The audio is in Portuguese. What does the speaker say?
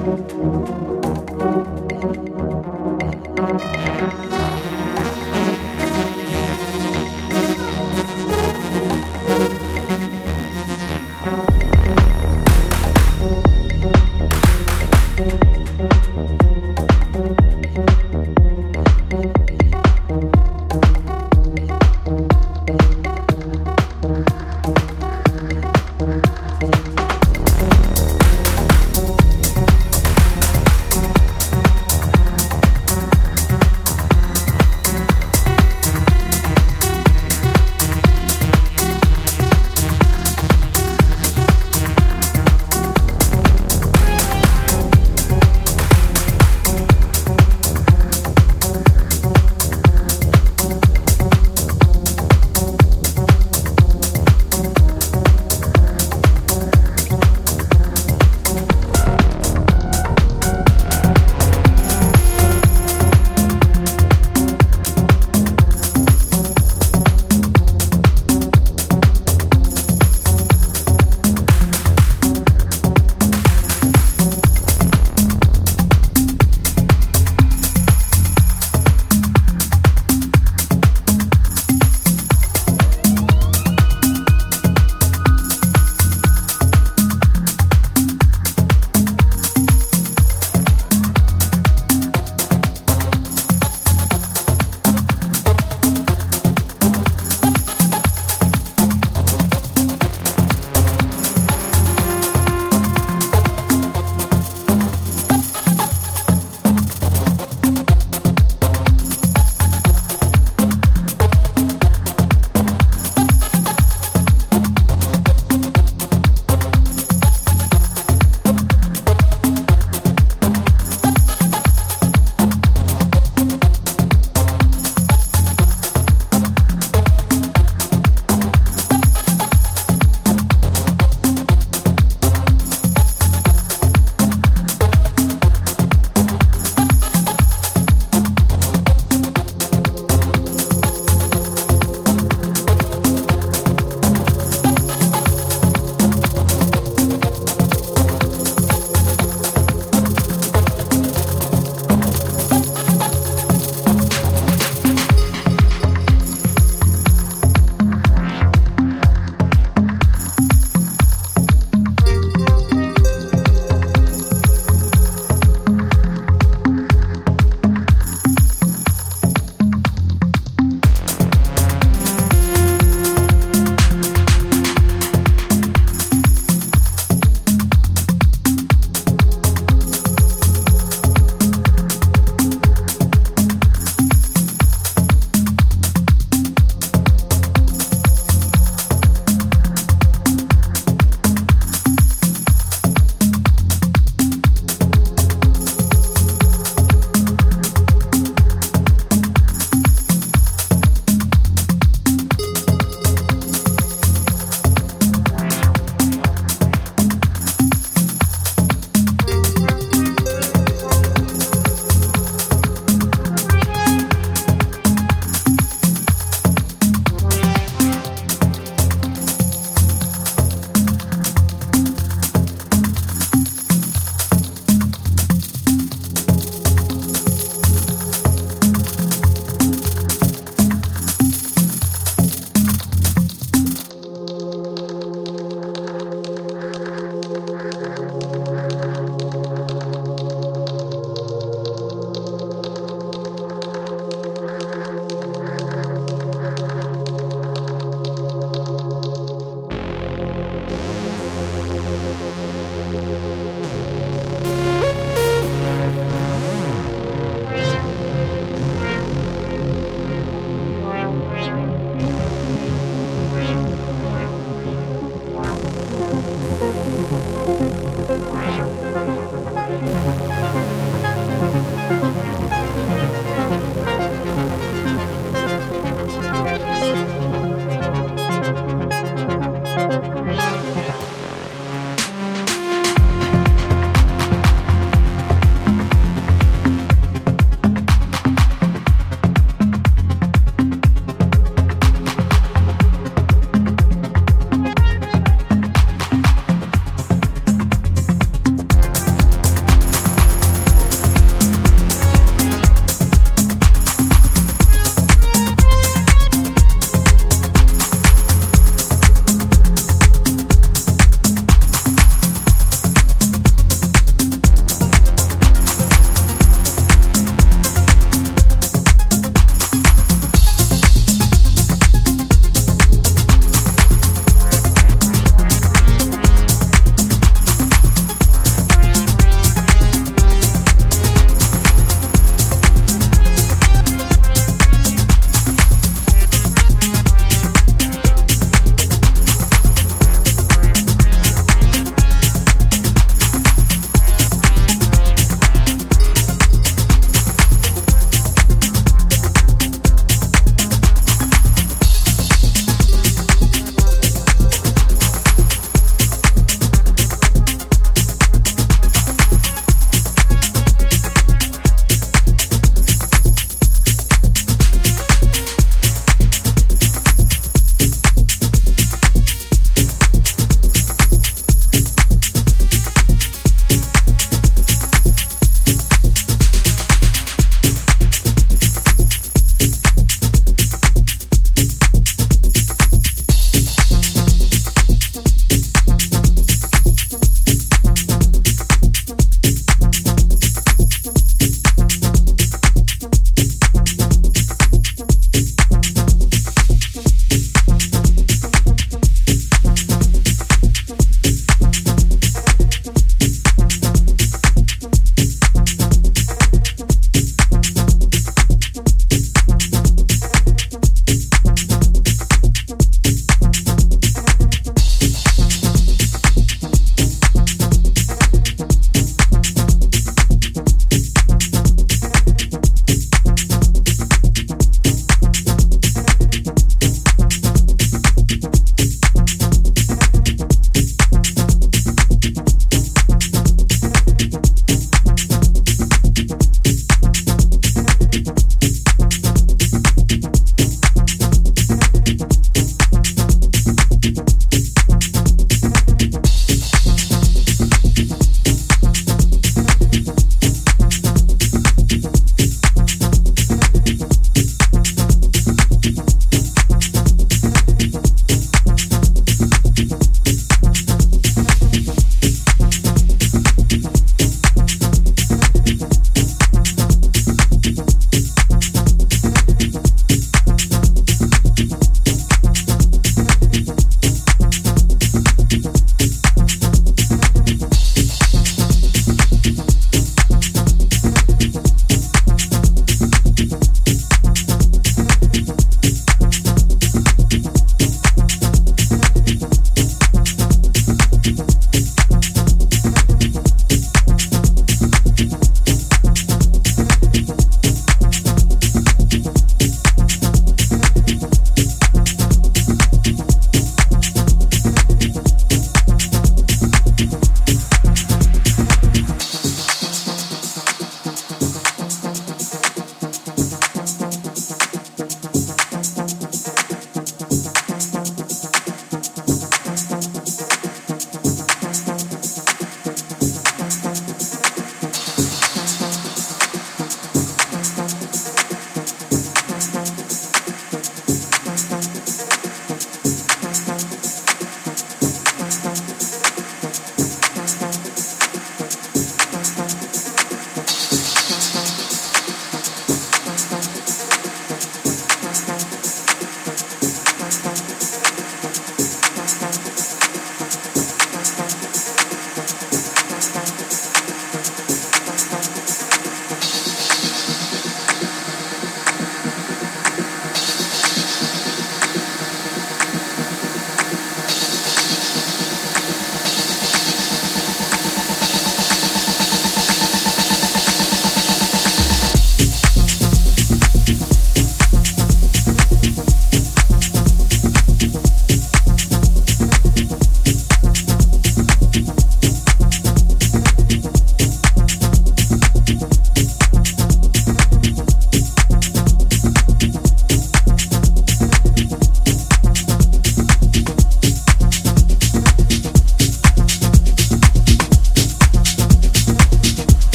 Música